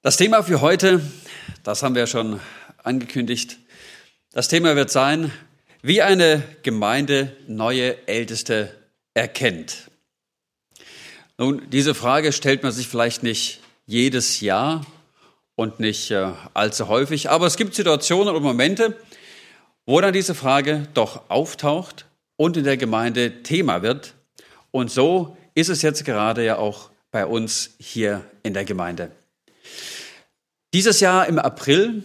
Das Thema für heute, das haben wir schon angekündigt. Das Thema wird sein, wie eine Gemeinde neue Älteste erkennt. Nun, diese Frage stellt man sich vielleicht nicht jedes Jahr und nicht äh, allzu häufig, aber es gibt Situationen und Momente, wo dann diese Frage doch auftaucht und in der Gemeinde Thema wird. Und so ist es jetzt gerade ja auch bei uns hier in der Gemeinde. Dieses Jahr im April,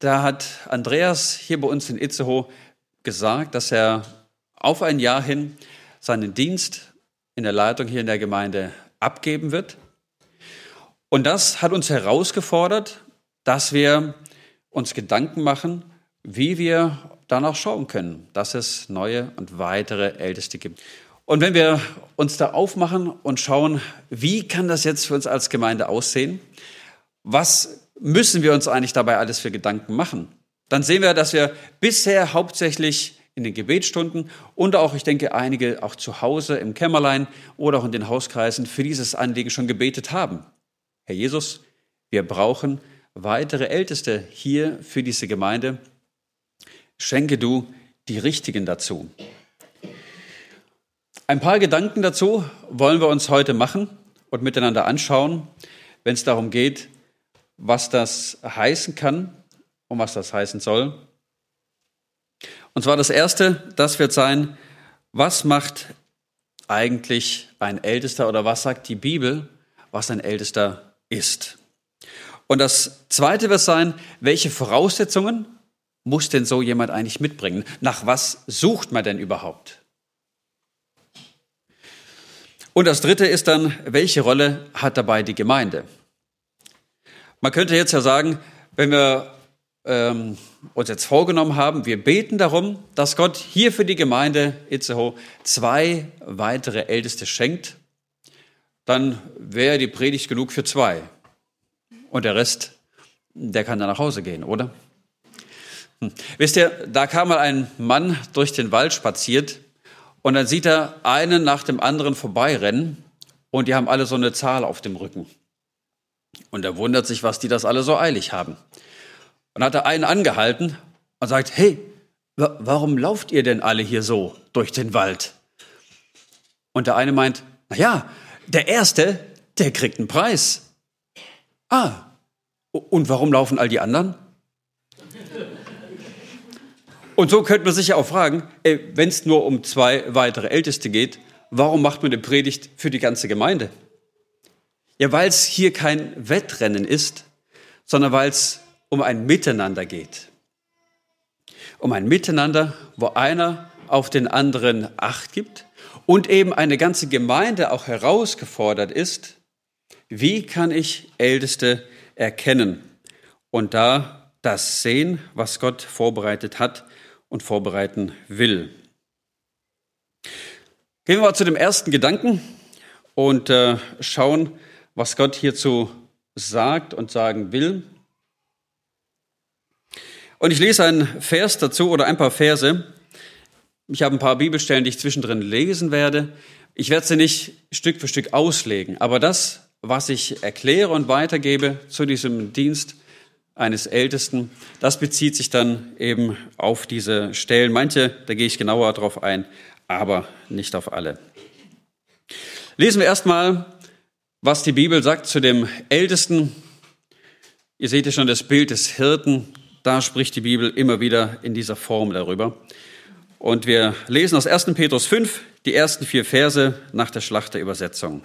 da hat Andreas hier bei uns in Itzehoe gesagt, dass er auf ein Jahr hin seinen Dienst in der Leitung hier in der Gemeinde abgeben wird. Und das hat uns herausgefordert, dass wir uns Gedanken machen, wie wir danach schauen können, dass es neue und weitere Älteste gibt. Und wenn wir uns da aufmachen und schauen, wie kann das jetzt für uns als Gemeinde aussehen? Was müssen wir uns eigentlich dabei alles für Gedanken machen? Dann sehen wir, dass wir bisher hauptsächlich in den Gebetsstunden und auch, ich denke, einige auch zu Hause im Kämmerlein oder auch in den Hauskreisen für dieses Anliegen schon gebetet haben. Herr Jesus, wir brauchen weitere Älteste hier für diese Gemeinde. Schenke du die Richtigen dazu. Ein paar Gedanken dazu wollen wir uns heute machen und miteinander anschauen, wenn es darum geht, was das heißen kann und was das heißen soll. Und zwar das Erste, das wird sein, was macht eigentlich ein Ältester oder was sagt die Bibel, was ein Ältester ist. Und das Zweite wird sein, welche Voraussetzungen muss denn so jemand eigentlich mitbringen? Nach was sucht man denn überhaupt? Und das Dritte ist dann, welche Rolle hat dabei die Gemeinde? Man könnte jetzt ja sagen, wenn wir ähm, uns jetzt vorgenommen haben, wir beten darum, dass Gott hier für die Gemeinde Itzehoe zwei weitere Älteste schenkt, dann wäre die Predigt genug für zwei. Und der Rest, der kann dann nach Hause gehen, oder? Hm. Wisst ihr, da kam mal ein Mann durch den Wald spaziert und dann sieht er einen nach dem anderen vorbeirennen und die haben alle so eine Zahl auf dem Rücken. Und er wundert sich, was die das alle so eilig haben. Und hat er einen angehalten und sagt, hey, warum lauft ihr denn alle hier so durch den Wald? Und der eine meint, na ja, der Erste, der kriegt einen Preis. Ah, und warum laufen all die anderen? Und so könnte man sich ja auch fragen, wenn es nur um zwei weitere Älteste geht, warum macht man eine Predigt für die ganze Gemeinde? Ja, weil es hier kein Wettrennen ist, sondern weil es um ein Miteinander geht. Um ein Miteinander, wo einer auf den anderen Acht gibt und eben eine ganze Gemeinde auch herausgefordert ist, wie kann ich Älteste erkennen und da das sehen, was Gott vorbereitet hat und vorbereiten will. Gehen wir mal zu dem ersten Gedanken und äh, schauen, was Gott hierzu sagt und sagen will. Und ich lese einen Vers dazu oder ein paar Verse. Ich habe ein paar Bibelstellen, die ich zwischendrin lesen werde. Ich werde sie nicht Stück für Stück auslegen, aber das, was ich erkläre und weitergebe zu diesem Dienst, eines Ältesten. Das bezieht sich dann eben auf diese Stellen. Manche, da gehe ich genauer drauf ein, aber nicht auf alle. Lesen wir erstmal, was die Bibel sagt zu dem Ältesten. Ihr seht ja schon das Bild des Hirten. Da spricht die Bibel immer wieder in dieser Form darüber. Und wir lesen aus 1. Petrus 5 die ersten vier Verse nach der Schlachterübersetzung.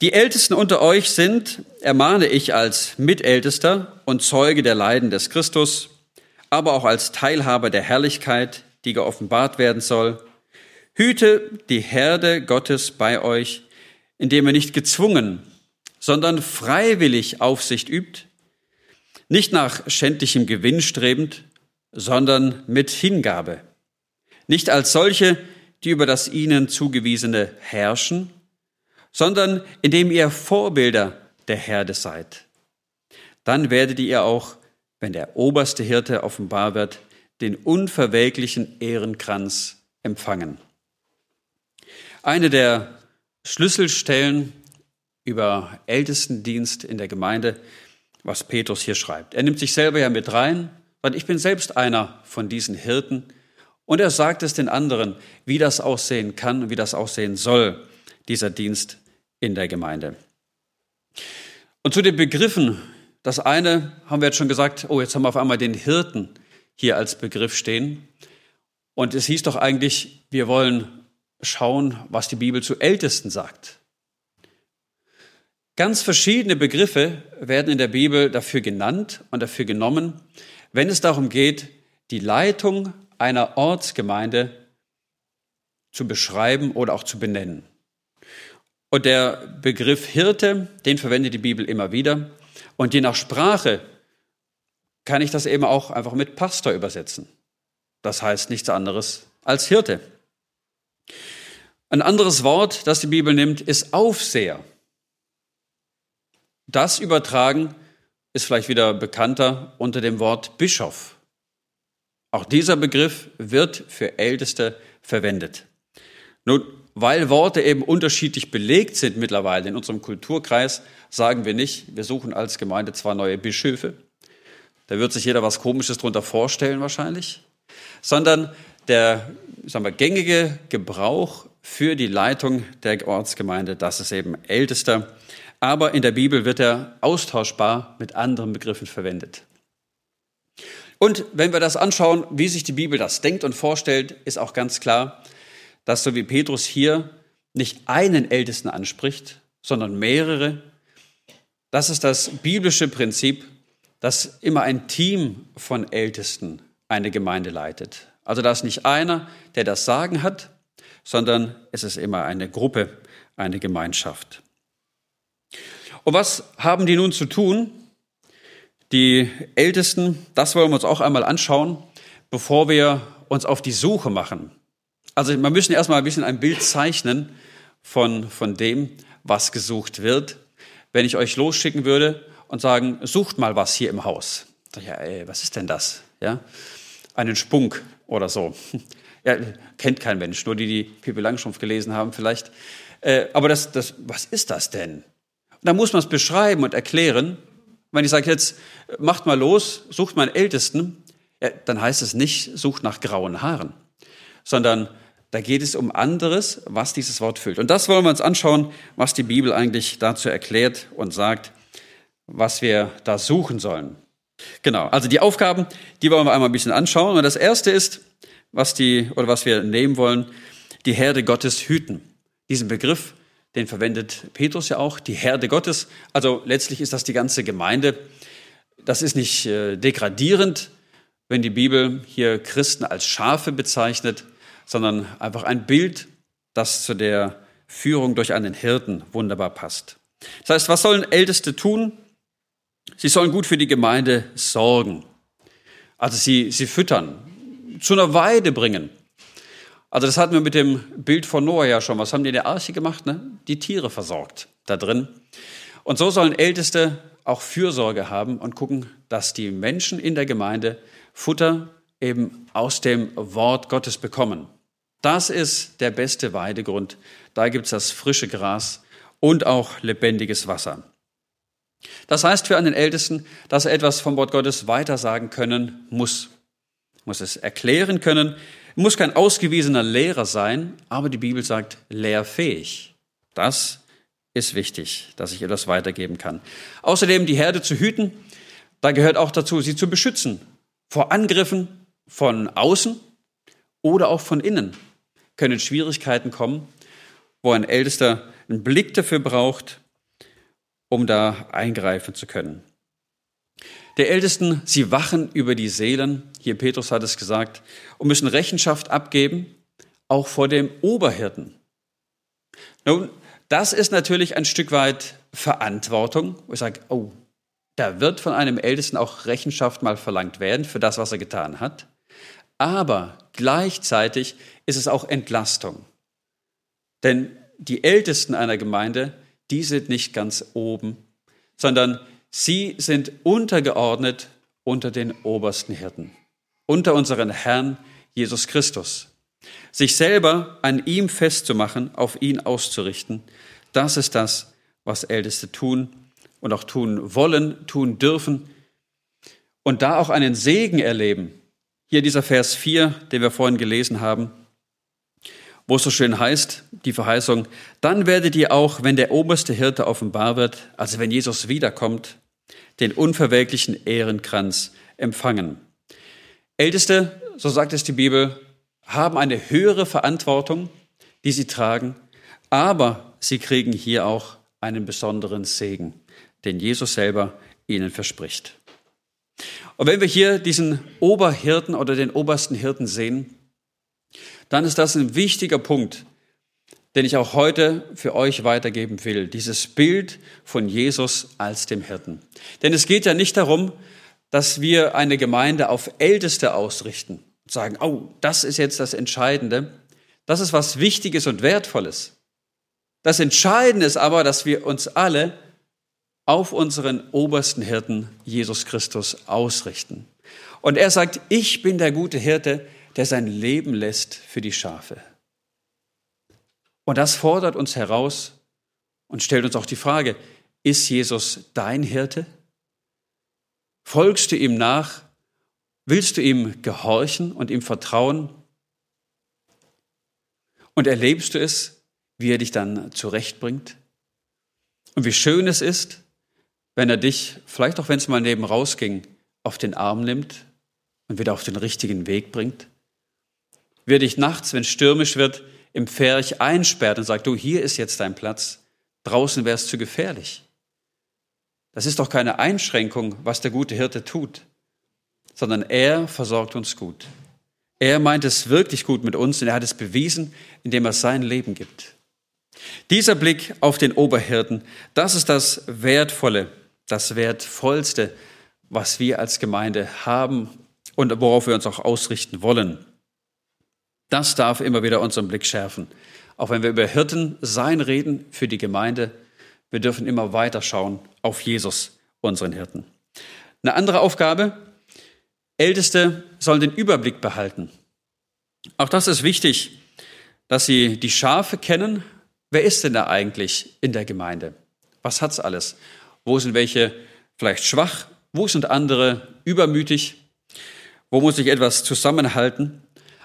Die Ältesten unter euch sind, ermahne ich als Mitältester und Zeuge der Leiden des Christus, aber auch als Teilhaber der Herrlichkeit, die geoffenbart werden soll. Hüte die Herde Gottes bei euch, indem ihr nicht gezwungen, sondern freiwillig Aufsicht übt, nicht nach schändlichem Gewinn strebend, sondern mit Hingabe, nicht als solche, die über das ihnen zugewiesene herrschen, sondern indem ihr Vorbilder der Herde seid. Dann werdet ihr auch, wenn der oberste Hirte offenbar wird, den unverwelklichen Ehrenkranz empfangen. Eine der Schlüsselstellen über Ältestendienst in der Gemeinde, was Petrus hier schreibt. Er nimmt sich selber ja mit rein, weil ich bin selbst einer von diesen Hirten. Und er sagt es den anderen, wie das aussehen kann und wie das aussehen soll, dieser Dienst in der Gemeinde. Und zu den Begriffen, das eine haben wir jetzt schon gesagt, oh, jetzt haben wir auf einmal den Hirten hier als Begriff stehen. Und es hieß doch eigentlich, wir wollen schauen, was die Bibel zu Ältesten sagt. Ganz verschiedene Begriffe werden in der Bibel dafür genannt und dafür genommen, wenn es darum geht, die Leitung einer Ortsgemeinde zu beschreiben oder auch zu benennen. Und der Begriff Hirte, den verwendet die Bibel immer wieder. Und je nach Sprache kann ich das eben auch einfach mit Pastor übersetzen. Das heißt nichts anderes als Hirte. Ein anderes Wort, das die Bibel nimmt, ist Aufseher. Das übertragen ist vielleicht wieder bekannter unter dem Wort Bischof. Auch dieser Begriff wird für Älteste verwendet. Nun, weil Worte eben unterschiedlich belegt sind mittlerweile in unserem Kulturkreis, sagen wir nicht, wir suchen als Gemeinde zwar neue Bischöfe, da wird sich jeder was Komisches drunter vorstellen wahrscheinlich, sondern der sagen wir, gängige Gebrauch für die Leitung der Ortsgemeinde, das ist eben Ältester aber in der Bibel wird er austauschbar mit anderen Begriffen verwendet. Und wenn wir das anschauen, wie sich die Bibel das denkt und vorstellt, ist auch ganz klar, dass so wie Petrus hier nicht einen Ältesten anspricht, sondern mehrere. Das ist das biblische Prinzip, dass immer ein Team von Ältesten eine Gemeinde leitet. Also da ist nicht einer, der das Sagen hat, sondern es ist immer eine Gruppe, eine Gemeinschaft. Und was haben die nun zu tun? Die Ältesten, das wollen wir uns auch einmal anschauen, bevor wir uns auf die Suche machen. Also wir müssen erstmal ein bisschen ein Bild zeichnen von, von dem, was gesucht wird. Wenn ich euch losschicken würde und sagen, sucht mal was hier im Haus. Ja, ey, was ist denn das? Ja, einen Spunk oder so. Ja, kennt kein Mensch, nur die, die Pippi Langstrumpf gelesen haben vielleicht. Äh, aber das, das, was ist das denn? Da muss man es beschreiben und erklären. Wenn ich sage jetzt, macht mal los, sucht mal einen Ältesten, ja, dann heißt es nicht, sucht nach grauen Haaren, sondern da geht es um anderes, was dieses Wort füllt. Und das wollen wir uns anschauen, was die Bibel eigentlich dazu erklärt und sagt, was wir da suchen sollen. Genau, also die Aufgaben, die wollen wir einmal ein bisschen anschauen. Und das erste ist, was die, oder was wir nehmen wollen, die Herde Gottes hüten. Diesen Begriff den verwendet Petrus ja auch, die Herde Gottes. Also letztlich ist das die ganze Gemeinde. Das ist nicht äh, degradierend, wenn die Bibel hier Christen als Schafe bezeichnet, sondern einfach ein Bild, das zu der Führung durch einen Hirten wunderbar passt. Das heißt, was sollen Älteste tun? Sie sollen gut für die Gemeinde sorgen. Also sie, sie füttern, zu einer Weide bringen, also das hatten wir mit dem Bild von Noah ja schon. Was haben die in der Arche gemacht? Ne? Die Tiere versorgt da drin. Und so sollen Älteste auch Fürsorge haben und gucken, dass die Menschen in der Gemeinde Futter eben aus dem Wort Gottes bekommen. Das ist der beste Weidegrund. Da gibt es das frische Gras und auch lebendiges Wasser. Das heißt für einen Ältesten, dass er etwas vom Wort Gottes weitersagen können muss. Muss es erklären können, muss kein ausgewiesener Lehrer sein, aber die Bibel sagt lehrfähig. Das ist wichtig, dass ich etwas weitergeben kann. Außerdem die Herde zu hüten, da gehört auch dazu, sie zu beschützen vor Angriffen von außen oder auch von innen. Können Schwierigkeiten kommen, wo ein Ältester einen Blick dafür braucht, um da eingreifen zu können. Der Ältesten, sie wachen über die Seelen, hier Petrus hat es gesagt, und müssen Rechenschaft abgeben, auch vor dem Oberhirten. Nun, das ist natürlich ein Stück weit Verantwortung, wo ich sage, oh, da wird von einem Ältesten auch Rechenschaft mal verlangt werden für das, was er getan hat. Aber gleichzeitig ist es auch Entlastung. Denn die Ältesten einer Gemeinde, die sind nicht ganz oben, sondern Sie sind untergeordnet unter den obersten Hirten, unter unseren Herrn Jesus Christus. Sich selber an ihm festzumachen, auf ihn auszurichten, das ist das, was Älteste tun und auch tun wollen, tun dürfen und da auch einen Segen erleben. Hier dieser Vers 4, den wir vorhin gelesen haben, wo es so schön heißt, die Verheißung, dann werdet ihr auch, wenn der oberste Hirte offenbar wird, also wenn Jesus wiederkommt, den unverwelklichen Ehrenkranz empfangen. Älteste, so sagt es die Bibel, haben eine höhere Verantwortung, die sie tragen, aber sie kriegen hier auch einen besonderen Segen, den Jesus selber ihnen verspricht. Und wenn wir hier diesen Oberhirten oder den obersten Hirten sehen, dann ist das ein wichtiger Punkt, den ich auch heute für euch weitergeben will. Dieses Bild von Jesus als dem Hirten. Denn es geht ja nicht darum, dass wir eine Gemeinde auf Älteste ausrichten und sagen, oh, das ist jetzt das Entscheidende. Das ist was Wichtiges und Wertvolles. Das Entscheidende ist aber, dass wir uns alle auf unseren obersten Hirten Jesus Christus ausrichten. Und er sagt, ich bin der gute Hirte, der sein Leben lässt für die Schafe. Und das fordert uns heraus und stellt uns auch die Frage, ist Jesus dein Hirte? Folgst du ihm nach? Willst du ihm gehorchen und ihm vertrauen? Und erlebst du es, wie er dich dann zurechtbringt? Und wie schön es ist, wenn er dich, vielleicht auch wenn es mal neben rausging, auf den Arm nimmt und wieder auf den richtigen Weg bringt? Wie er dich nachts, wenn stürmisch wird, im Pferch einsperrt und sagt, du, hier ist jetzt dein Platz, draußen wäre es zu gefährlich. Das ist doch keine Einschränkung, was der gute Hirte tut, sondern er versorgt uns gut. Er meint es wirklich gut mit uns und er hat es bewiesen, indem er sein Leben gibt. Dieser Blick auf den Oberhirten, das ist das Wertvolle, das Wertvollste, was wir als Gemeinde haben und worauf wir uns auch ausrichten wollen. Das darf immer wieder unseren Blick schärfen. Auch wenn wir über Hirten sein reden für die Gemeinde, wir dürfen immer weiter schauen auf Jesus, unseren Hirten. Eine andere Aufgabe, Älteste sollen den Überblick behalten. Auch das ist wichtig, dass sie die Schafe kennen. Wer ist denn da eigentlich in der Gemeinde? Was hat's alles? Wo sind welche vielleicht schwach? Wo sind andere übermütig? Wo muss ich etwas zusammenhalten?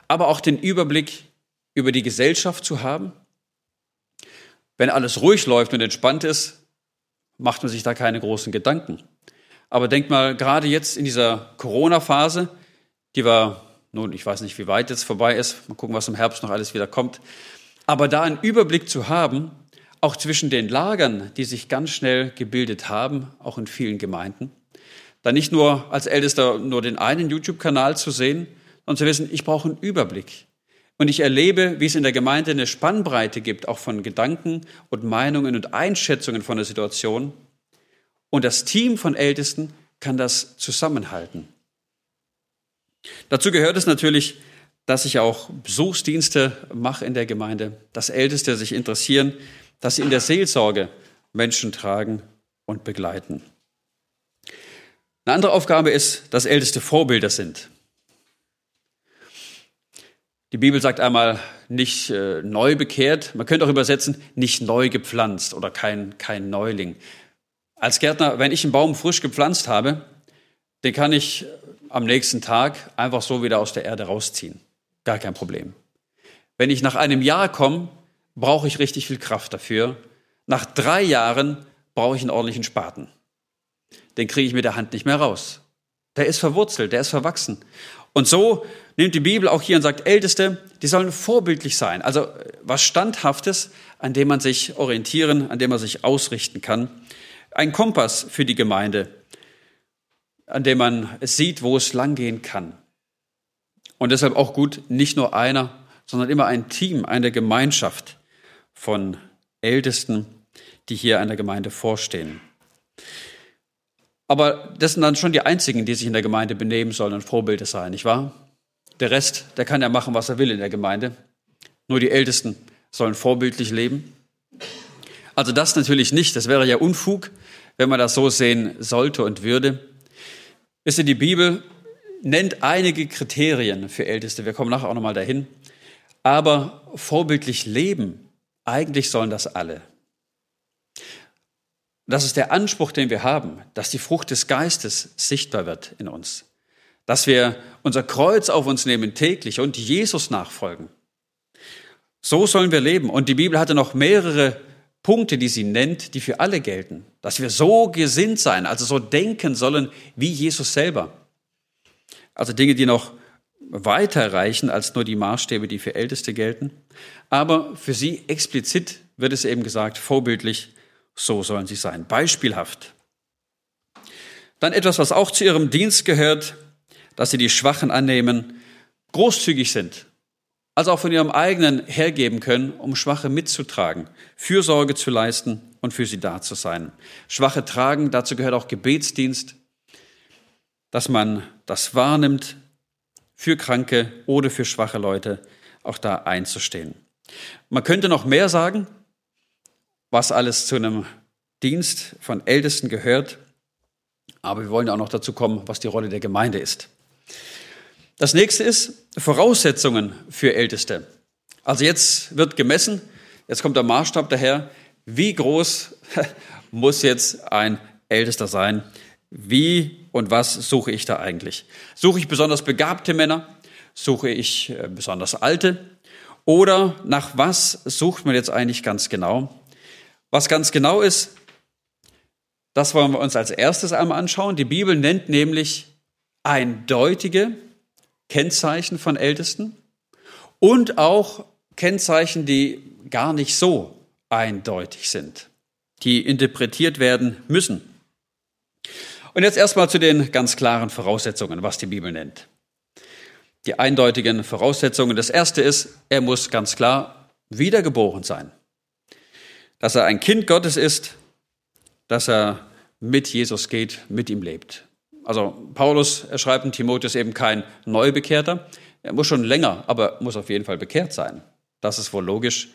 Aber auch den Überblick über die Gesellschaft zu haben. Wenn alles ruhig läuft und entspannt ist, macht man sich da keine großen Gedanken. Aber denk mal, gerade jetzt in dieser Corona-Phase, die war, nun, ich weiß nicht, wie weit jetzt vorbei ist, mal gucken, was im Herbst noch alles wieder kommt, aber da einen Überblick zu haben, auch zwischen den Lagern, die sich ganz schnell gebildet haben, auch in vielen Gemeinden, da nicht nur als Ältester nur den einen YouTube-Kanal zu sehen, und zu wissen, ich brauche einen Überblick. Und ich erlebe, wie es in der Gemeinde eine Spannbreite gibt, auch von Gedanken und Meinungen und Einschätzungen von der Situation. Und das Team von Ältesten kann das zusammenhalten. Dazu gehört es natürlich, dass ich auch Besuchsdienste mache in der Gemeinde, dass Älteste sich interessieren, dass sie in der Seelsorge Menschen tragen und begleiten. Eine andere Aufgabe ist, dass Älteste Vorbilder sind. Die Bibel sagt einmal nicht äh, neu bekehrt, man könnte auch übersetzen, nicht neu gepflanzt oder kein, kein Neuling. Als Gärtner, wenn ich einen Baum frisch gepflanzt habe, den kann ich am nächsten Tag einfach so wieder aus der Erde rausziehen. Gar kein Problem. Wenn ich nach einem Jahr komme, brauche ich richtig viel Kraft dafür. Nach drei Jahren brauche ich einen ordentlichen Spaten. Den kriege ich mit der Hand nicht mehr raus. Der ist verwurzelt, der ist verwachsen. Und so nimmt die Bibel auch hier und sagt, Älteste, die sollen vorbildlich sein. Also äh, was Standhaftes, an dem man sich orientieren, an dem man sich ausrichten kann. Ein Kompass für die Gemeinde, an dem man sieht, wo es langgehen kann. Und deshalb auch gut, nicht nur einer, sondern immer ein Team, eine Gemeinschaft von Ältesten, die hier einer Gemeinde vorstehen. Aber das sind dann schon die einzigen, die sich in der Gemeinde benehmen sollen und Vorbilder sein, nicht wahr? Der Rest, der kann ja machen, was er will in der Gemeinde. Nur die Ältesten sollen vorbildlich leben. Also das natürlich nicht. Das wäre ja Unfug, wenn man das so sehen sollte und würde. Wisst ihr, die Bibel nennt einige Kriterien für Älteste. Wir kommen nachher auch nochmal dahin. Aber vorbildlich leben, eigentlich sollen das alle. Das ist der Anspruch, den wir haben, dass die Frucht des Geistes sichtbar wird in uns. Dass wir unser Kreuz auf uns nehmen täglich und Jesus nachfolgen. So sollen wir leben. Und die Bibel hatte noch mehrere Punkte, die sie nennt, die für alle gelten. Dass wir so gesinnt sein, also so denken sollen wie Jesus selber. Also Dinge, die noch weiter reichen als nur die Maßstäbe, die für Älteste gelten. Aber für sie explizit wird es eben gesagt, vorbildlich, so sollen sie sein, beispielhaft. Dann etwas, was auch zu ihrem Dienst gehört, dass sie die Schwachen annehmen, großzügig sind, also auch von ihrem eigenen hergeben können, um Schwache mitzutragen, Fürsorge zu leisten und für sie da zu sein. Schwache tragen, dazu gehört auch Gebetsdienst, dass man das wahrnimmt, für Kranke oder für schwache Leute auch da einzustehen. Man könnte noch mehr sagen, was alles zu einem Dienst von Ältesten gehört, aber wir wollen auch noch dazu kommen, was die Rolle der Gemeinde ist. Das nächste ist Voraussetzungen für Älteste. Also jetzt wird gemessen, jetzt kommt der Maßstab daher, wie groß muss jetzt ein Ältester sein? Wie und was suche ich da eigentlich? Suche ich besonders begabte Männer? Suche ich äh, besonders alte? Oder nach was sucht man jetzt eigentlich ganz genau? Was ganz genau ist, das wollen wir uns als erstes einmal anschauen. Die Bibel nennt nämlich eindeutige Kennzeichen von Ältesten und auch Kennzeichen, die gar nicht so eindeutig sind, die interpretiert werden müssen. Und jetzt erstmal zu den ganz klaren Voraussetzungen, was die Bibel nennt. Die eindeutigen Voraussetzungen. Das erste ist, er muss ganz klar wiedergeboren sein. Dass er ein Kind Gottes ist, dass er mit Jesus geht, mit ihm lebt. Also Paulus schreibt in Timotheus eben kein Neubekehrter. Er muss schon länger, aber muss auf jeden Fall bekehrt sein. Das ist wohl logisch.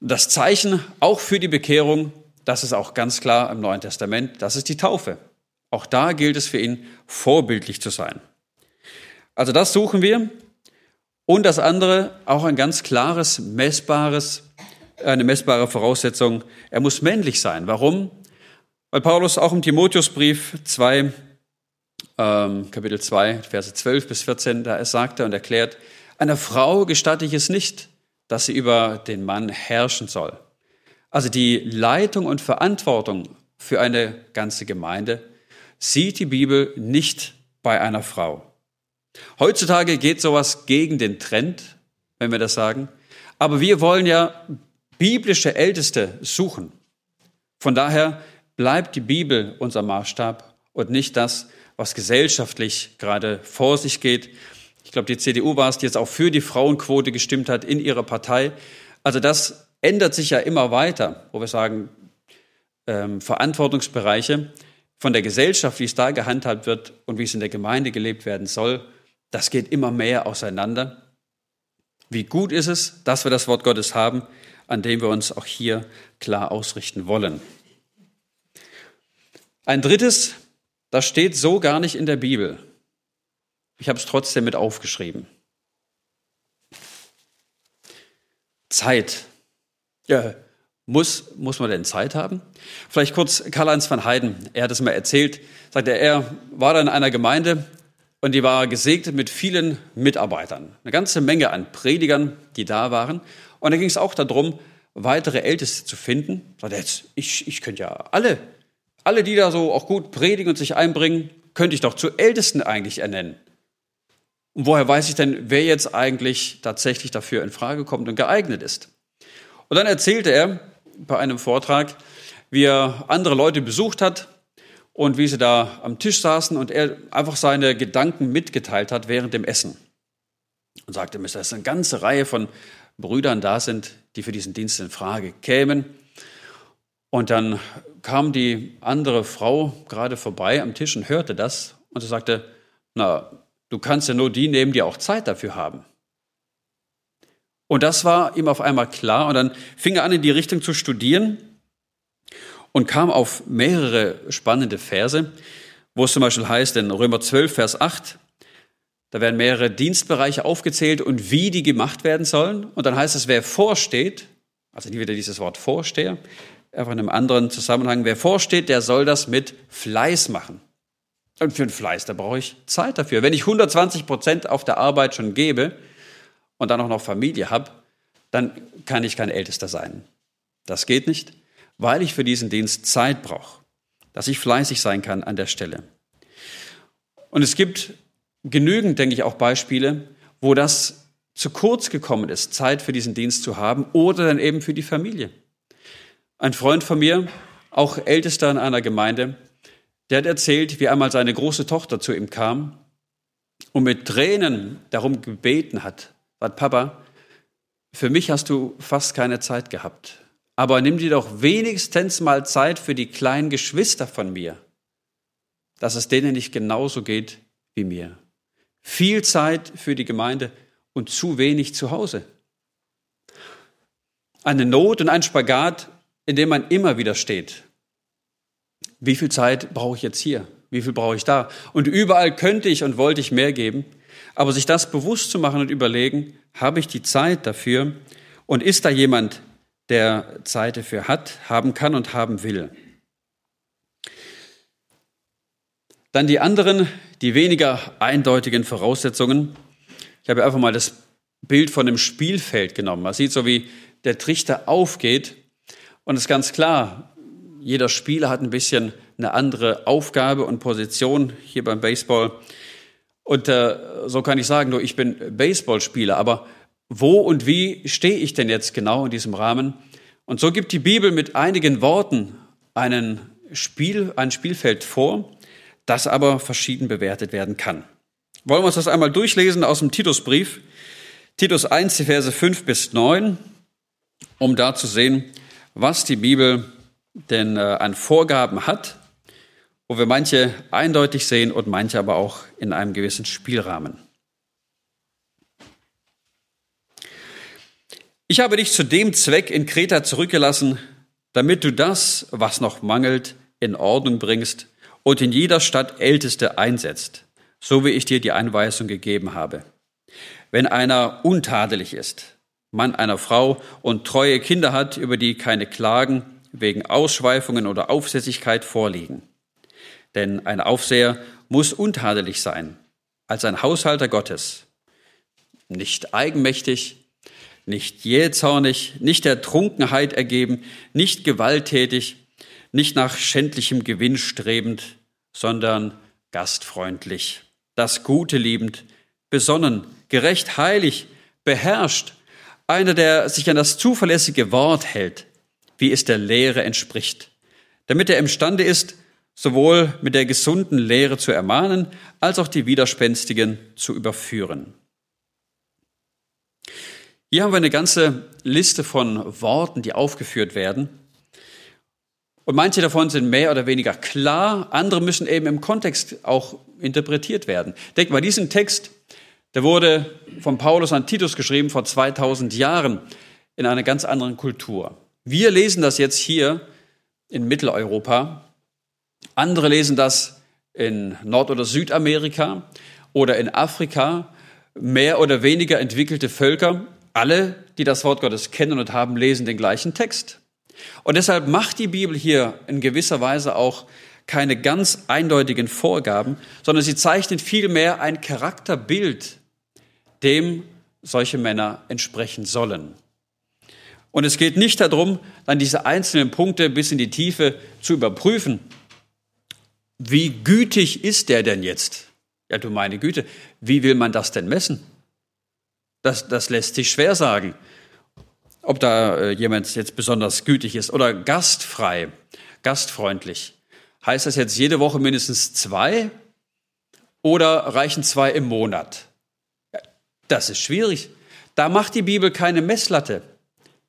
Das Zeichen auch für die Bekehrung, das ist auch ganz klar im Neuen Testament, das ist die Taufe. Auch da gilt es für ihn, vorbildlich zu sein. Also das suchen wir. Und das andere, auch ein ganz klares, messbares, eine messbare Voraussetzung, er muss männlich sein. Warum? Weil Paulus auch im Timotheusbrief 2 ähm, Kapitel 2, Verse 12 bis 14, da er und erklärt, einer Frau gestatte ich es nicht, dass sie über den Mann herrschen soll. Also die Leitung und Verantwortung für eine ganze Gemeinde sieht die Bibel nicht bei einer Frau. Heutzutage geht sowas gegen den Trend, wenn wir das sagen. Aber wir wollen ja biblische Älteste suchen. Von daher bleibt die Bibel unser Maßstab und nicht das, was gesellschaftlich gerade vor sich geht. Ich glaube, die CDU war es, die jetzt auch für die Frauenquote gestimmt hat in ihrer Partei. Also das ändert sich ja immer weiter, wo wir sagen, ähm, Verantwortungsbereiche von der Gesellschaft, wie es da gehandhabt wird und wie es in der Gemeinde gelebt werden soll, das geht immer mehr auseinander. Wie gut ist es, dass wir das Wort Gottes haben, an dem wir uns auch hier klar ausrichten wollen. Ein drittes, das steht so gar nicht in der Bibel. Ich habe es trotzdem mit aufgeschrieben. Zeit. Ja, muss, muss man denn Zeit haben? Vielleicht kurz Karl-Heinz van Heiden. Er hat es mal erzählt. Sagt er, er war da in einer Gemeinde und die war gesegnet mit vielen Mitarbeitern. Eine ganze Menge an Predigern, die da waren. Und da ging es auch darum, weitere Älteste zu finden. Jetzt, ich, ich könnte ja alle alle, die da so auch gut predigen und sich einbringen, könnte ich doch zu Ältesten eigentlich ernennen. Und woher weiß ich denn, wer jetzt eigentlich tatsächlich dafür in Frage kommt und geeignet ist? Und dann erzählte er bei einem Vortrag, wie er andere Leute besucht hat und wie sie da am Tisch saßen und er einfach seine Gedanken mitgeteilt hat während dem Essen. Und sagte mir, dass eine ganze Reihe von Brüdern da sind, die für diesen Dienst in Frage kämen. Und dann kam die andere Frau gerade vorbei am Tisch und hörte das und sie sagte, na, du kannst ja nur die nehmen, die auch Zeit dafür haben. Und das war ihm auf einmal klar und dann fing er an, in die Richtung zu studieren und kam auf mehrere spannende Verse, wo es zum Beispiel heißt in Römer 12, Vers 8, da werden mehrere Dienstbereiche aufgezählt und wie die gemacht werden sollen. Und dann heißt es, wer vorsteht, also nie wieder dieses Wort Vorsteher, einfach in einem anderen Zusammenhang, wer vorsteht, der soll das mit Fleiß machen. Und für den Fleiß, da brauche ich Zeit dafür. Wenn ich 120 Prozent auf der Arbeit schon gebe und dann auch noch Familie habe, dann kann ich kein Ältester sein. Das geht nicht, weil ich für diesen Dienst Zeit brauche, dass ich fleißig sein kann an der Stelle. Und es gibt genügend, denke ich, auch Beispiele, wo das zu kurz gekommen ist, Zeit für diesen Dienst zu haben oder dann eben für die Familie. Ein Freund von mir, auch Ältester in einer Gemeinde, der hat erzählt, wie einmal seine große Tochter zu ihm kam und mit Tränen darum gebeten hat, sagt Papa, für mich hast du fast keine Zeit gehabt, aber nimm dir doch wenigstens mal Zeit für die kleinen Geschwister von mir, dass es denen nicht genauso geht wie mir. Viel Zeit für die Gemeinde und zu wenig zu Hause. Eine Not und ein Spagat, in dem man immer wieder steht. Wie viel Zeit brauche ich jetzt hier? Wie viel brauche ich da? Und überall könnte ich und wollte ich mehr geben. Aber sich das bewusst zu machen und überlegen, habe ich die Zeit dafür? Und ist da jemand, der Zeit dafür hat, haben kann und haben will? Dann die anderen, die weniger eindeutigen Voraussetzungen. Ich habe einfach mal das Bild von dem Spielfeld genommen. Man sieht so, wie der Trichter aufgeht. Und es ist ganz klar, jeder Spieler hat ein bisschen eine andere Aufgabe und Position hier beim Baseball. Und äh, so kann ich sagen, nur ich bin Baseballspieler, aber wo und wie stehe ich denn jetzt genau in diesem Rahmen? Und so gibt die Bibel mit einigen Worten einen Spiel, ein Spielfeld vor das aber verschieden bewertet werden kann. Wollen wir uns das einmal durchlesen aus dem Titusbrief, Titus 1, die Verse 5 bis 9, um da zu sehen, was die Bibel denn äh, an Vorgaben hat, wo wir manche eindeutig sehen und manche aber auch in einem gewissen Spielrahmen. Ich habe dich zu dem Zweck in Kreta zurückgelassen, damit du das, was noch mangelt, in Ordnung bringst und in jeder Stadt Älteste einsetzt, so wie ich dir die Einweisung gegeben habe. Wenn einer untadelig ist, Mann einer Frau und treue Kinder hat, über die keine Klagen wegen Ausschweifungen oder Aufsässigkeit vorliegen. Denn ein Aufseher muss untadelig sein, als ein Haushalter Gottes, nicht eigenmächtig, nicht jähzornig, nicht der Trunkenheit ergeben, nicht gewalttätig, nicht nach schändlichem Gewinn strebend, sondern gastfreundlich, das Gute liebend, besonnen, gerecht, heilig, beherrscht, einer, der sich an das zuverlässige Wort hält, wie es der Lehre entspricht, damit er imstande ist, sowohl mit der gesunden Lehre zu ermahnen, als auch die widerspenstigen zu überführen. Hier haben wir eine ganze Liste von Worten, die aufgeführt werden. Und manche davon sind mehr oder weniger klar, andere müssen eben im Kontext auch interpretiert werden. Denkt mal, diesen Text, der wurde von Paulus an Titus geschrieben vor 2000 Jahren in einer ganz anderen Kultur. Wir lesen das jetzt hier in Mitteleuropa. Andere lesen das in Nord- oder Südamerika oder in Afrika. Mehr oder weniger entwickelte Völker. Alle, die das Wort Gottes kennen und haben, lesen den gleichen Text. Und deshalb macht die Bibel hier in gewisser Weise auch keine ganz eindeutigen Vorgaben, sondern sie zeichnet vielmehr ein Charakterbild, dem solche Männer entsprechen sollen. Und es geht nicht darum, dann diese einzelnen Punkte bis in die Tiefe zu überprüfen. Wie gütig ist der denn jetzt? Ja, du meine Güte, wie will man das denn messen? Das, das lässt sich schwer sagen ob da äh, jemand jetzt besonders gütig ist oder gastfrei, gastfreundlich. Heißt das jetzt jede Woche mindestens zwei oder reichen zwei im Monat? Das ist schwierig. Da macht die Bibel keine Messlatte,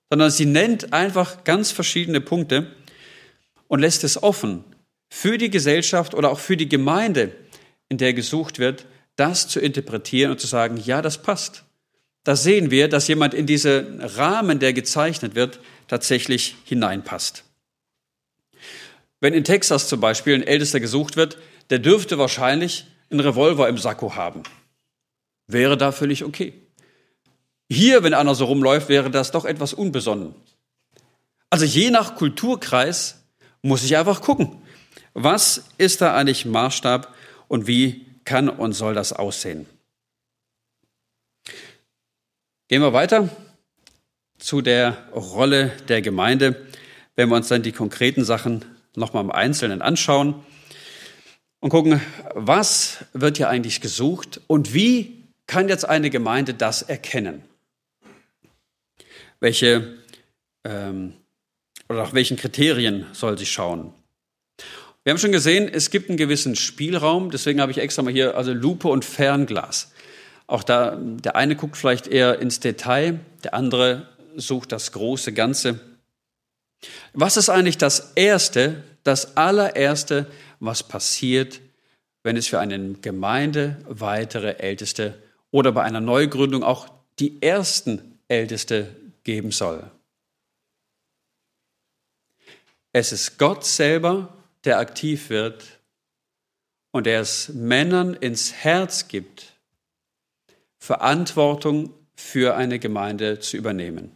sondern sie nennt einfach ganz verschiedene Punkte und lässt es offen für die Gesellschaft oder auch für die Gemeinde, in der gesucht wird, das zu interpretieren und zu sagen, ja, das passt da sehen wir, dass jemand in diesen Rahmen, der gezeichnet wird, tatsächlich hineinpasst. Wenn in Texas zum Beispiel ein Ältester gesucht wird, der dürfte wahrscheinlich einen Revolver im Sakko haben. Wäre da völlig okay. Hier, wenn einer so rumläuft, wäre das doch etwas unbesonnen. Also je nach Kulturkreis muss ich einfach gucken, was ist da eigentlich Maßstab und wie kann und soll das aussehen. Gehen wir weiter zu der Rolle der Gemeinde, wenn wir uns dann die konkreten Sachen nochmal im Einzelnen anschauen und gucken, was wird hier eigentlich gesucht und wie kann jetzt eine Gemeinde das erkennen? Welche ähm, oder nach welchen Kriterien soll sie schauen? Wir haben schon gesehen, es gibt einen gewissen Spielraum, deswegen habe ich extra mal hier also Lupe und Fernglas. Auch da, der eine guckt vielleicht eher ins Detail, der andere sucht das große Ganze. Was ist eigentlich das Erste, das allererste, was passiert, wenn es für eine Gemeinde weitere Älteste oder bei einer Neugründung auch die ersten Älteste geben soll? Es ist Gott selber, der aktiv wird und der es Männern ins Herz gibt, Verantwortung für eine Gemeinde zu übernehmen.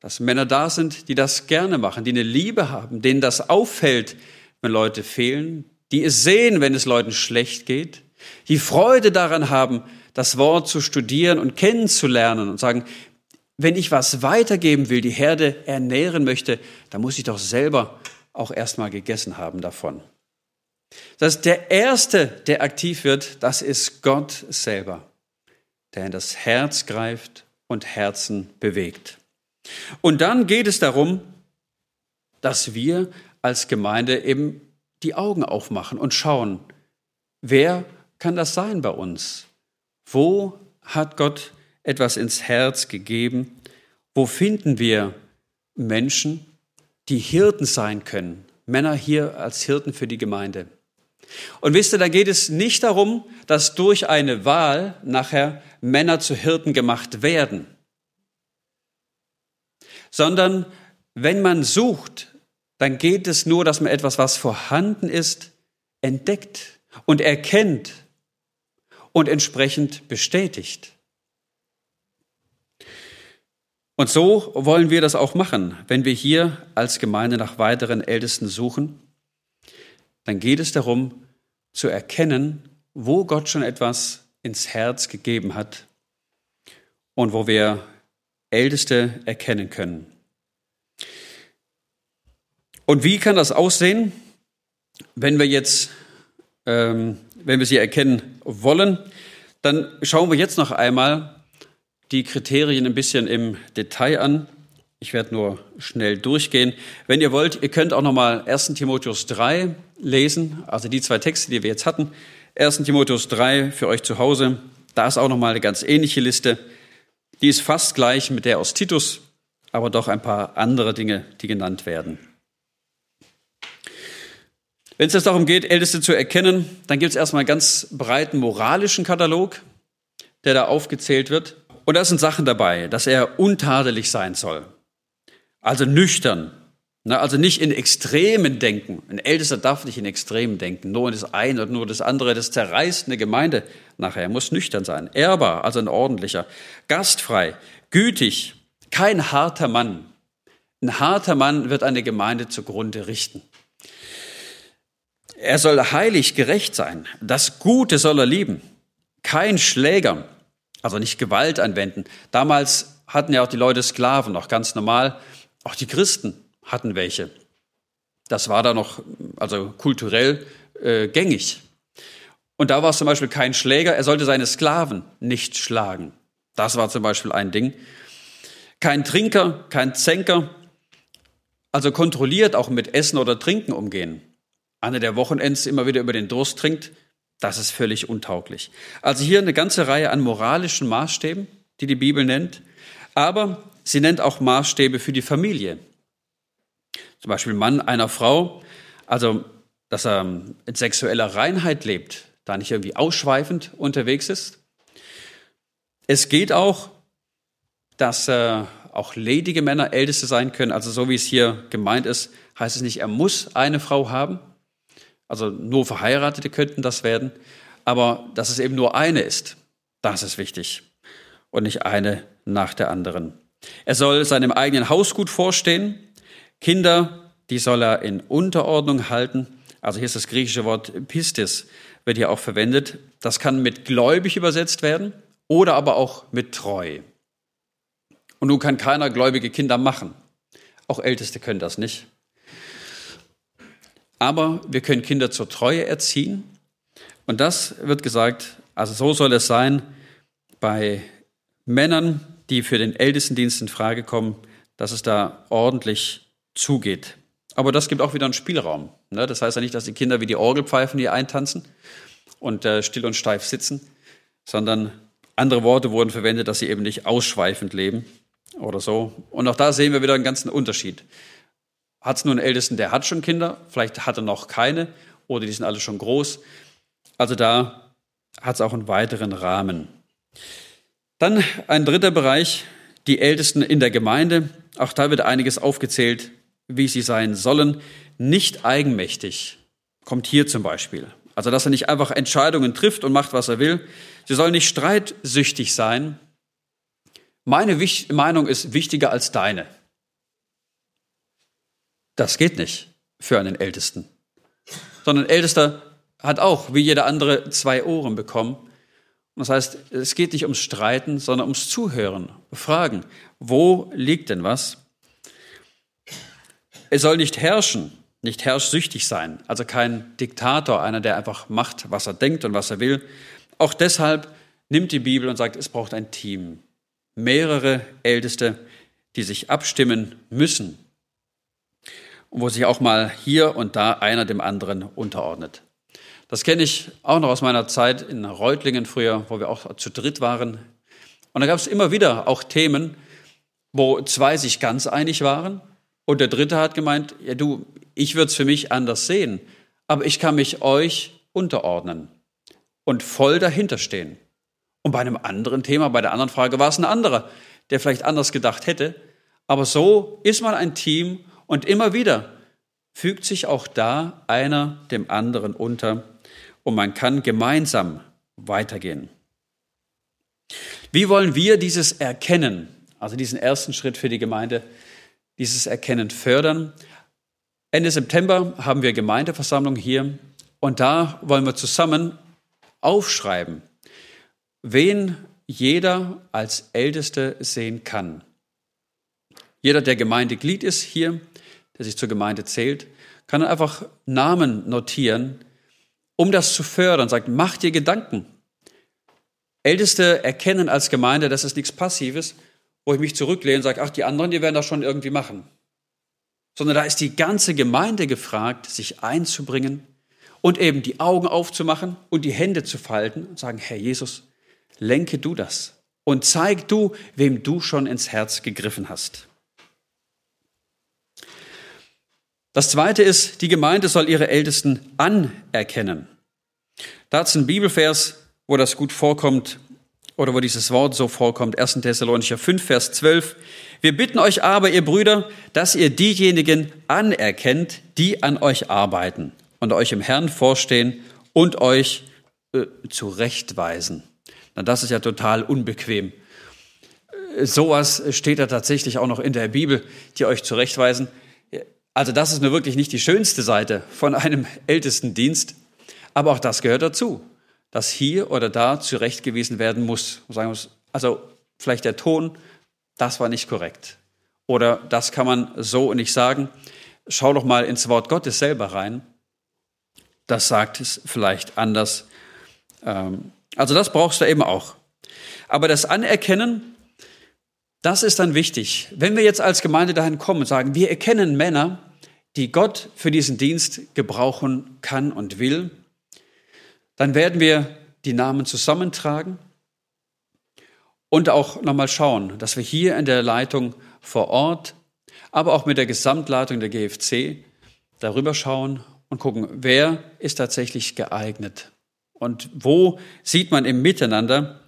Dass Männer da sind, die das gerne machen, die eine Liebe haben, denen das auffällt, wenn Leute fehlen, die es sehen, wenn es Leuten schlecht geht, die Freude daran haben, das Wort zu studieren und kennenzulernen und sagen, wenn ich was weitergeben will, die Herde ernähren möchte, dann muss ich doch selber auch erstmal gegessen haben davon. Das ist der Erste, der aktiv wird, das ist Gott selber, der in das Herz greift und Herzen bewegt. Und dann geht es darum, dass wir als Gemeinde eben die Augen aufmachen und schauen, wer kann das sein bei uns? Wo hat Gott etwas ins Herz gegeben? Wo finden wir Menschen, die Hirten sein können? Männer hier als Hirten für die Gemeinde. Und wisst ihr, da geht es nicht darum, dass durch eine Wahl nachher Männer zu Hirten gemacht werden, sondern wenn man sucht, dann geht es nur, dass man etwas, was vorhanden ist, entdeckt und erkennt und entsprechend bestätigt. Und so wollen wir das auch machen. Wenn wir hier als Gemeinde nach weiteren Ältesten suchen, dann geht es darum zu erkennen, wo Gott schon etwas ins Herz gegeben hat und wo wir Älteste erkennen können. Und wie kann das aussehen, wenn wir jetzt, ähm, wenn wir sie erkennen wollen? Dann schauen wir jetzt noch einmal die Kriterien ein bisschen im Detail an. Ich werde nur schnell durchgehen. Wenn ihr wollt, ihr könnt auch nochmal 1. Timotheus 3 lesen, also die zwei Texte, die wir jetzt hatten. 1. Timotheus 3 für euch zu Hause. Da ist auch nochmal eine ganz ähnliche Liste. Die ist fast gleich mit der aus Titus, aber doch ein paar andere Dinge, die genannt werden. Wenn es jetzt darum geht, Älteste zu erkennen, dann gibt es erstmal einen ganz breiten moralischen Katalog, der da aufgezählt wird. Und da sind Sachen dabei, dass er untadelig sein soll. Also nüchtern. Ne, also nicht in Extremen denken. Ein Ältester darf nicht in Extremen denken. Nur das eine oder nur das andere. Das zerreißt eine Gemeinde nachher. Er muss nüchtern sein. Ehrbar, also ein ordentlicher. Gastfrei. Gütig. Kein harter Mann. Ein harter Mann wird eine Gemeinde zugrunde richten. Er soll heilig gerecht sein. Das Gute soll er lieben. Kein Schläger also nicht Gewalt anwenden. Damals hatten ja auch die Leute Sklaven, noch ganz normal. Auch die Christen hatten welche. Das war da noch, also kulturell äh, gängig. Und da war es zum Beispiel kein Schläger, er sollte seine Sklaven nicht schlagen. Das war zum Beispiel ein Ding. Kein Trinker, kein Zänker, also kontrolliert auch mit Essen oder Trinken umgehen. Einer, der Wochenends immer wieder über den Durst trinkt, das ist völlig untauglich. Also hier eine ganze Reihe an moralischen Maßstäben, die die Bibel nennt, aber sie nennt auch Maßstäbe für die Familie. Zum Beispiel Mann einer Frau, also dass er in sexueller Reinheit lebt, da nicht irgendwie ausschweifend unterwegs ist. Es geht auch, dass äh, auch ledige Männer Älteste sein können. Also so wie es hier gemeint ist, heißt es nicht, er muss eine Frau haben, also nur Verheiratete könnten das werden. Aber dass es eben nur eine ist, das ist wichtig. Und nicht eine nach der anderen. Er soll seinem eigenen Haus gut vorstehen. Kinder, die soll er in Unterordnung halten. Also hier ist das griechische Wort pistis, wird hier auch verwendet. Das kann mit gläubig übersetzt werden oder aber auch mit treu. Und nun kann keiner gläubige Kinder machen. Auch Älteste können das nicht. Aber wir können Kinder zur Treue erziehen. Und das wird gesagt, also so soll es sein bei Männern, die für den Ältestendienst in Frage kommen, dass es da ordentlich zugeht. Aber das gibt auch wieder einen Spielraum. Ne? Das heißt ja nicht, dass die Kinder wie die Orgelpfeifen hier eintanzen und äh, still und steif sitzen, sondern andere Worte wurden verwendet, dass sie eben nicht ausschweifend leben oder so. Und auch da sehen wir wieder einen ganzen Unterschied. Hat es nur einen Ältesten, der hat schon Kinder, vielleicht hat er noch keine oder die sind alle schon groß. Also da hat es auch einen weiteren Rahmen. Dann ein dritter Bereich, die Ältesten in der Gemeinde. Auch da wird einiges aufgezählt, wie sie sein sollen. Nicht eigenmächtig kommt hier zum Beispiel. Also, dass er nicht einfach Entscheidungen trifft und macht, was er will. Sie sollen nicht streitsüchtig sein. Meine Meinung ist wichtiger als deine. Das geht nicht für einen Ältesten. Sondern Ältester hat auch, wie jeder andere, zwei Ohren bekommen. Das heißt, es geht nicht ums Streiten, sondern ums Zuhören, Fragen. Wo liegt denn was? Es soll nicht herrschen, nicht herrschsüchtig sein, also kein Diktator, einer, der einfach macht, was er denkt und was er will. Auch deshalb nimmt die Bibel und sagt, es braucht ein Team, mehrere Älteste, die sich abstimmen müssen und wo sich auch mal hier und da einer dem anderen unterordnet. Das kenne ich auch noch aus meiner Zeit in Reutlingen früher, wo wir auch zu dritt waren. Und da gab es immer wieder auch Themen, wo zwei sich ganz einig waren und der dritte hat gemeint, ja du, ich würde es für mich anders sehen, aber ich kann mich euch unterordnen und voll dahinter stehen. Und bei einem anderen Thema, bei der anderen Frage war es ein anderer, der vielleicht anders gedacht hätte. Aber so ist man ein Team und immer wieder fügt sich auch da einer dem anderen unter und man kann gemeinsam weitergehen. Wie wollen wir dieses Erkennen, also diesen ersten Schritt für die Gemeinde, dieses Erkennen fördern? Ende September haben wir Gemeindeversammlung hier und da wollen wir zusammen aufschreiben, wen jeder als Älteste sehen kann. Jeder, der Gemeindeglied ist hier, der sich zur Gemeinde zählt, kann einfach Namen notieren, um das zu fördern. Sagt, mach dir Gedanken. Älteste erkennen als Gemeinde, das ist nichts Passives, wo ich mich zurücklehne und sage, ach, die anderen, die werden das schon irgendwie machen. Sondern da ist die ganze Gemeinde gefragt, sich einzubringen und eben die Augen aufzumachen und die Hände zu falten und sagen, Herr Jesus, lenke du das und zeig du, wem du schon ins Herz gegriffen hast. Das zweite ist, die Gemeinde soll ihre Ältesten anerkennen. Da es einen Bibelvers, wo das gut vorkommt oder wo dieses Wort so vorkommt. 1. Thessalonicher 5, Vers 12. Wir bitten euch aber, ihr Brüder, dass ihr diejenigen anerkennt, die an euch arbeiten und euch im Herrn vorstehen und euch äh, zurechtweisen. Na, das ist ja total unbequem. Äh, sowas steht da tatsächlich auch noch in der Bibel, die euch zurechtweisen. Also das ist nur wirklich nicht die schönste Seite von einem Ältestendienst, aber auch das gehört dazu, dass hier oder da zurechtgewiesen werden muss. Also vielleicht der Ton, das war nicht korrekt. Oder das kann man so nicht sagen. Schau doch mal ins Wort Gottes selber rein. Das sagt es vielleicht anders. Ähm, also das brauchst du eben auch. Aber das Anerkennen, das ist dann wichtig. Wenn wir jetzt als Gemeinde dahin kommen und sagen, wir erkennen Männer, die Gott für diesen Dienst gebrauchen kann und will, dann werden wir die Namen zusammentragen und auch nochmal schauen, dass wir hier in der Leitung vor Ort, aber auch mit der Gesamtleitung der GFC darüber schauen und gucken, wer ist tatsächlich geeignet und wo sieht man im Miteinander,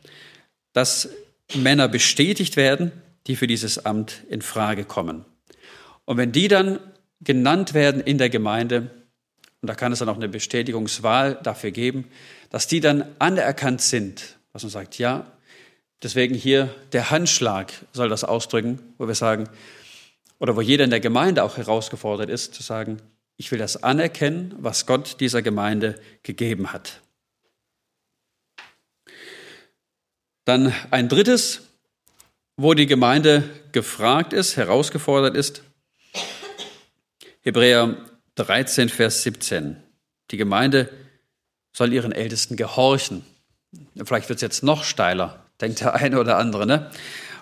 dass Männer bestätigt werden, die für dieses Amt in Frage kommen. Und wenn die dann genannt werden in der Gemeinde, und da kann es dann auch eine Bestätigungswahl dafür geben, dass die dann anerkannt sind, was man sagt, ja, Deswegen hier der Handschlag soll das ausdrücken, wo wir sagen, oder wo jeder in der Gemeinde auch herausgefordert ist, zu sagen, ich will das anerkennen, was Gott dieser Gemeinde gegeben hat. Dann ein drittes, wo die Gemeinde gefragt ist, herausgefordert ist. Hebräer 13, Vers 17. Die Gemeinde soll ihren Ältesten gehorchen. Vielleicht wird es jetzt noch steiler, denkt der eine oder andere. Ne?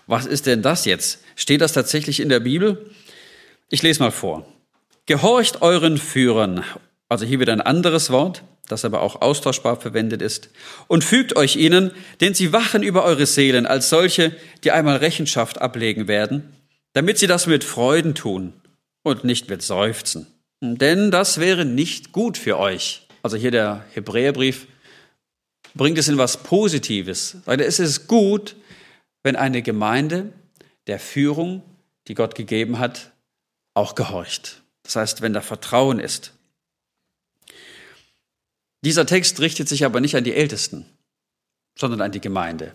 Was ist denn das jetzt? Steht das tatsächlich in der Bibel? Ich lese mal vor. Gehorcht euren Führern, also hier wieder ein anderes Wort, das aber auch austauschbar verwendet ist, und fügt euch ihnen, denn sie wachen über eure Seelen als solche, die einmal Rechenschaft ablegen werden, damit sie das mit Freuden tun und nicht mit Seufzen. Denn das wäre nicht gut für euch. Also hier der Hebräerbrief bringt es in was Positives. Es ist gut, wenn eine Gemeinde der Führung, die Gott gegeben hat, auch gehorcht. Das heißt, wenn da Vertrauen ist. Dieser Text richtet sich aber nicht an die Ältesten, sondern an die Gemeinde.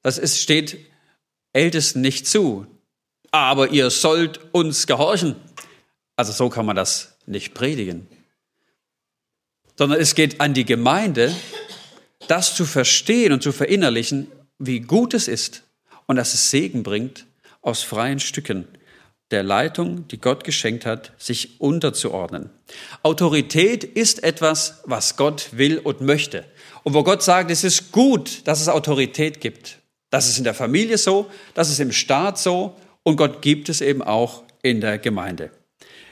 Das ist, steht Ältesten nicht zu, aber ihr sollt uns gehorchen. Also so kann man das nicht predigen. Sondern es geht an die Gemeinde, das zu verstehen und zu verinnerlichen, wie gut es ist und dass es Segen bringt, aus freien Stücken der Leitung, die Gott geschenkt hat, sich unterzuordnen. Autorität ist etwas, was Gott will und möchte. Und wo Gott sagt, es ist gut, dass es Autorität gibt. Das ist in der Familie so, das ist im Staat so und Gott gibt es eben auch in der Gemeinde.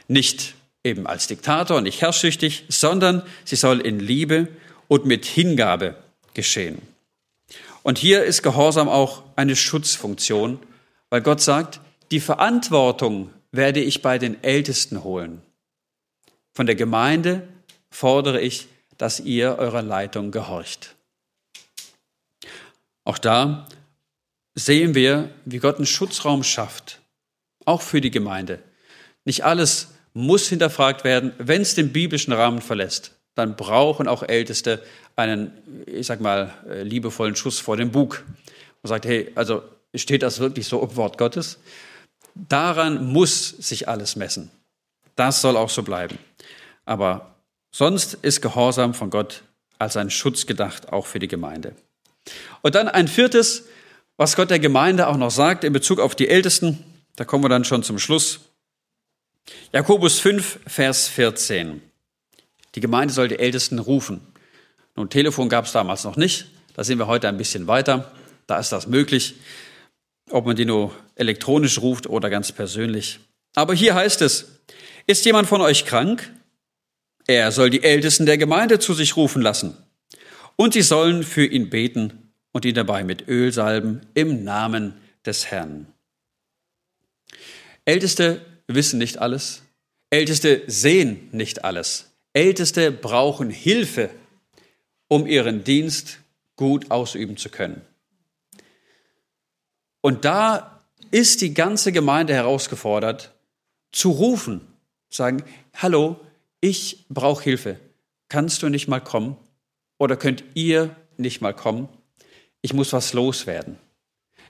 Nicht eben als Diktator, nicht herrschsüchtig, sondern sie soll in Liebe und mit Hingabe geschehen. Und hier ist Gehorsam auch eine Schutzfunktion, weil Gott sagt, die Verantwortung werde ich bei den Ältesten holen. Von der Gemeinde fordere ich, dass ihr eurer Leitung gehorcht. Auch da sehen wir, wie Gott einen Schutzraum schafft, auch für die Gemeinde. Nicht alles muss hinterfragt werden, wenn es den biblischen Rahmen verlässt. Dann brauchen auch Älteste einen, ich sag mal, äh, liebevollen Schuss vor dem Bug. Man sagt, hey, also steht das wirklich so im Wort Gottes? Daran muss sich alles messen. Das soll auch so bleiben. Aber sonst ist Gehorsam von Gott als ein Schutz gedacht, auch für die Gemeinde. Und dann ein viertes, was Gott der Gemeinde auch noch sagt in Bezug auf die Ältesten. Da kommen wir dann schon zum Schluss. Jakobus 5, Vers 14. Die Gemeinde soll die Ältesten rufen. Nun, Telefon gab es damals noch nicht. Da sind wir heute ein bisschen weiter. Da ist das möglich, ob man die nur elektronisch ruft oder ganz persönlich. Aber hier heißt es, ist jemand von euch krank? Er soll die Ältesten der Gemeinde zu sich rufen lassen. Und sie sollen für ihn beten und ihn dabei mit Öl salben im Namen des Herrn. Älteste wissen nicht alles. Älteste sehen nicht alles. Älteste brauchen Hilfe um ihren Dienst gut ausüben zu können. Und da ist die ganze Gemeinde herausgefordert, zu rufen, sagen, hallo, ich brauche Hilfe. Kannst du nicht mal kommen? Oder könnt ihr nicht mal kommen? Ich muss was loswerden.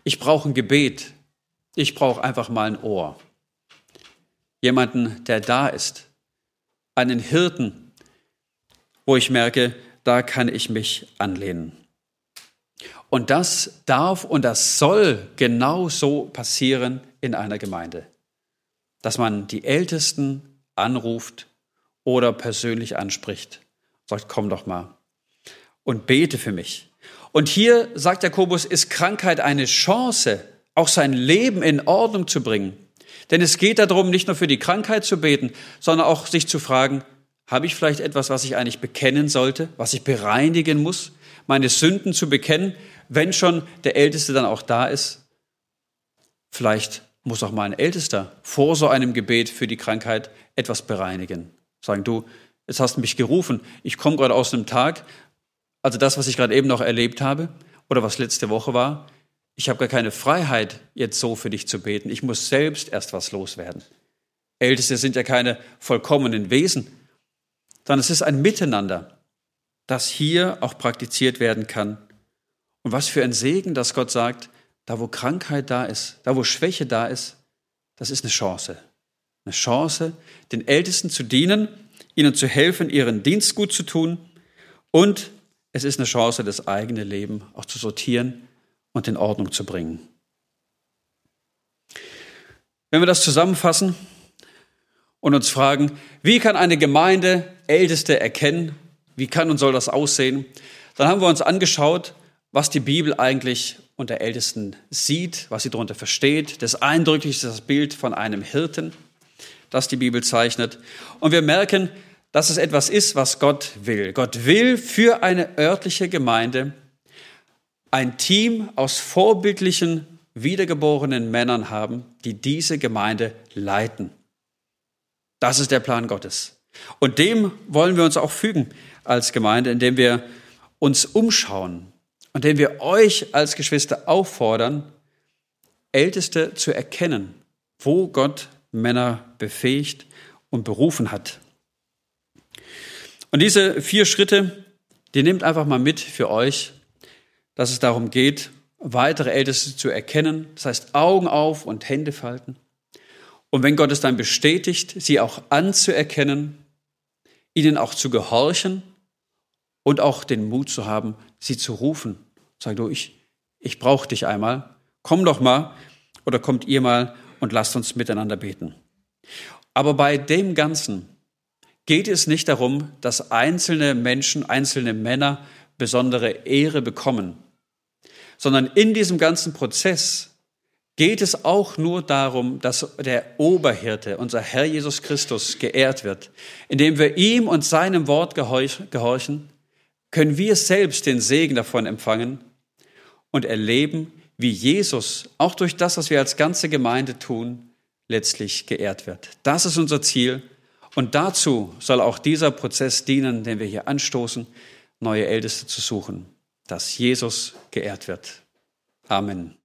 Ich brauche ein Gebet. Ich brauche einfach mal ein Ohr. Jemanden, der da ist. Einen Hirten, wo ich merke, da kann ich mich anlehnen. Und das darf und das soll genau so passieren in einer Gemeinde. Dass man die Ältesten anruft oder persönlich anspricht, sagt, komm doch mal und bete für mich. Und hier, sagt Jakobus, ist Krankheit eine Chance, auch sein Leben in Ordnung zu bringen. Denn es geht darum, nicht nur für die Krankheit zu beten, sondern auch sich zu fragen, habe ich vielleicht etwas, was ich eigentlich bekennen sollte, was ich bereinigen muss, meine Sünden zu bekennen, wenn schon der Älteste dann auch da ist? Vielleicht muss auch mal ein Ältester vor so einem Gebet für die Krankheit etwas bereinigen. Sagen, du, jetzt hast du mich gerufen, ich komme gerade aus einem Tag, also das, was ich gerade eben noch erlebt habe oder was letzte Woche war, ich habe gar keine Freiheit, jetzt so für dich zu beten. Ich muss selbst erst was loswerden. Älteste sind ja keine vollkommenen Wesen sondern es ist ein Miteinander, das hier auch praktiziert werden kann Und was für ein Segen, dass Gott sagt, da wo Krankheit da ist, da wo Schwäche da ist, das ist eine Chance. Eine Chance, den Ältesten zu dienen, ihnen zu helfen, ihren Dienst gut zu tun. Und es ist eine Chance, das eigene Leben auch zu sortieren und in Ordnung zu bringen. Wenn wir das zusammenfassen und uns fragen, wie kann eine Gemeinde Älteste erkennen, wie kann und soll das aussehen, dann haben wir uns angeschaut, was die Bibel eigentlich unter Ältesten sieht, was sie darunter versteht. Das eindrücklichste ist das Bild von einem Hirten, das die Bibel zeichnet. Und wir merken, dass es etwas ist, was Gott will. Gott will für eine örtliche Gemeinde ein Team aus vorbildlichen, wiedergeborenen Männern haben, die diese Gemeinde leiten. Das ist der Plan Gottes. Und dem wollen wir uns auch fügen als Gemeinde, indem wir uns umschauen, und den wir euch als Geschwister auffordern, Älteste zu erkennen, wo Gott Männer befähigt und berufen hat. Und diese vier Schritte, die nehmt einfach mal mit für euch, dass es darum geht, weitere Älteste zu erkennen. Das heißt, Augen auf und Hände falten. Und wenn Gott es dann bestätigt, sie auch anzuerkennen, ihnen auch zu gehorchen und auch den Mut zu haben, sie zu rufen. Sag du, ich, ich brauche dich einmal. Komm doch mal oder kommt ihr mal und lasst uns miteinander beten. Aber bei dem Ganzen geht es nicht darum, dass einzelne Menschen, einzelne Männer besondere Ehre bekommen, sondern in diesem ganzen Prozess geht es auch nur darum, dass der Oberhirte, unser Herr Jesus Christus, geehrt wird, indem wir ihm und seinem Wort gehorchen können wir selbst den Segen davon empfangen und erleben, wie Jesus auch durch das, was wir als ganze Gemeinde tun, letztlich geehrt wird. Das ist unser Ziel und dazu soll auch dieser Prozess dienen, den wir hier anstoßen, neue Älteste zu suchen, dass Jesus geehrt wird. Amen.